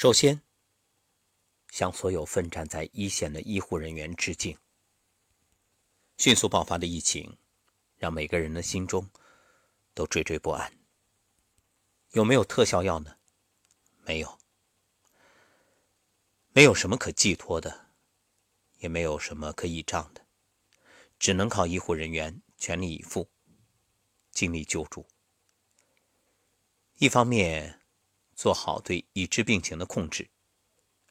首先，向所有奋战在一线的医护人员致敬。迅速爆发的疫情，让每个人的心中都惴惴不安。有没有特效药呢？没有，没有什么可寄托的，也没有什么可倚仗的，只能靠医护人员全力以赴，尽力救助。一方面做好对已知病情的控制，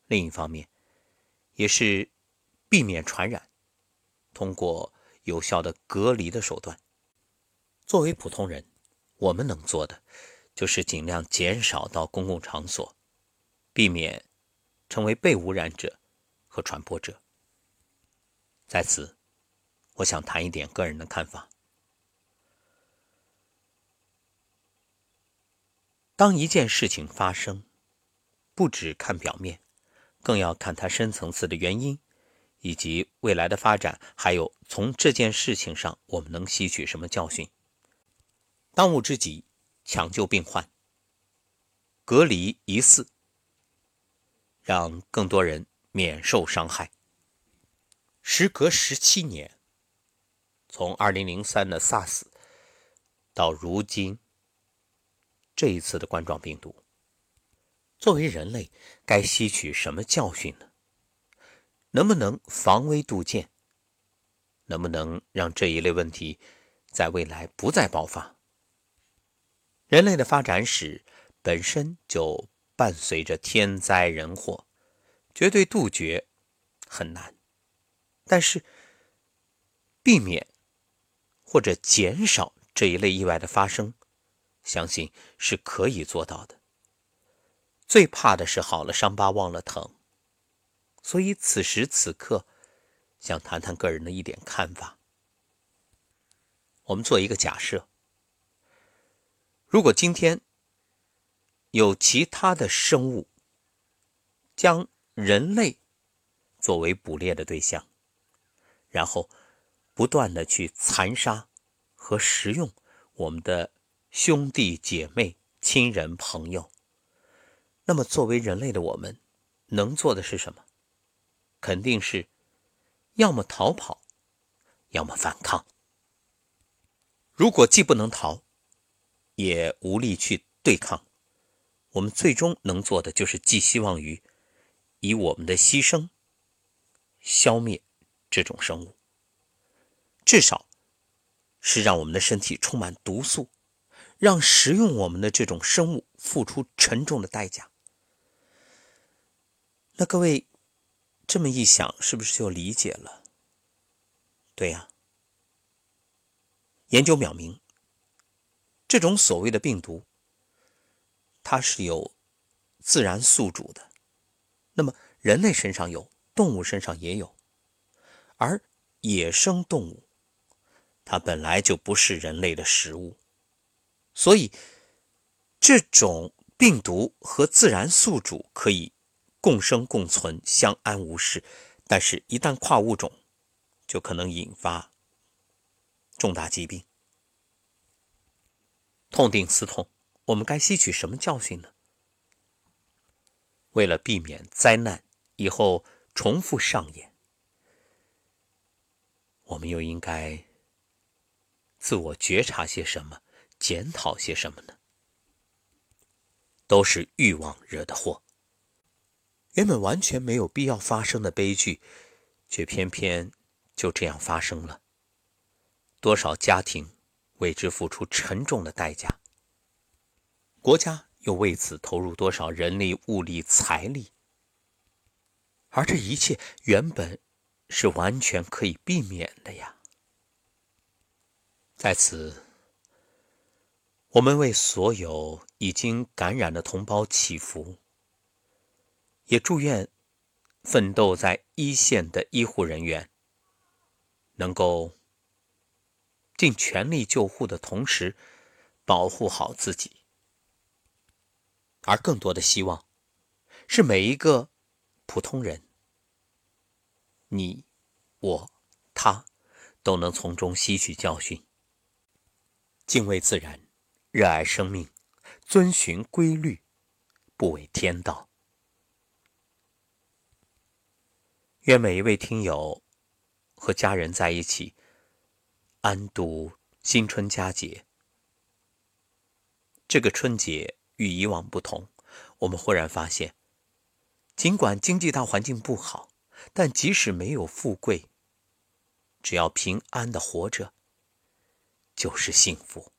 另一方面也是避免传染，通过有效的隔离的手段。作为普通人，我们能做的。就是尽量减少到公共场所，避免成为被污染者和传播者。在此，我想谈一点个人的看法。当一件事情发生，不只看表面，更要看它深层次的原因，以及未来的发展，还有从这件事情上我们能吸取什么教训。当务之急。抢救病患，隔离疑似，让更多人免受伤害。时隔十七年，从二零零三的 SARS 到如今这一次的冠状病毒，作为人类，该吸取什么教训呢？能不能防微杜渐？能不能让这一类问题在未来不再爆发？人类的发展史本身就伴随着天灾人祸，绝对杜绝很难，但是避免或者减少这一类意外的发生，相信是可以做到的。最怕的是好了伤疤忘了疼，所以此时此刻想谈谈个人的一点看法。我们做一个假设。如果今天有其他的生物将人类作为捕猎的对象，然后不断的去残杀和食用我们的兄弟姐妹、亲人朋友，那么作为人类的我们能做的是什么？肯定是要么逃跑，要么反抗。如果既不能逃，也无力去对抗，我们最终能做的就是寄希望于以我们的牺牲消灭这种生物，至少是让我们的身体充满毒素，让食用我们的这种生物付出沉重的代价。那各位这么一想，是不是就理解了？对呀，研究表明。这种所谓的病毒，它是有自然宿主的，那么人类身上有，动物身上也有，而野生动物，它本来就不是人类的食物，所以这种病毒和自然宿主可以共生共存，相安无事，但是，一旦跨物种，就可能引发重大疾病。痛定思痛，我们该吸取什么教训呢？为了避免灾难以后重复上演，我们又应该自我觉察些什么，检讨些什么呢？都是欲望惹的祸。原本完全没有必要发生的悲剧，却偏偏就这样发生了。多少家庭？为之付出沉重的代价，国家又为此投入多少人力、物力、财力？而这一切原本是完全可以避免的呀！在此，我们为所有已经感染的同胞祈福，也祝愿奋斗在一线的医护人员能够。尽全力救护的同时，保护好自己。而更多的希望，是每一个普通人，你、我、他，都能从中吸取教训，敬畏自然，热爱生命，遵循规律，不违天道，愿每一位听友和家人在一起，安度新春佳节。这个春节与以往不同，我们忽然发现，尽管经济大环境不好，但即使没有富贵，只要平安的活着，就是幸福。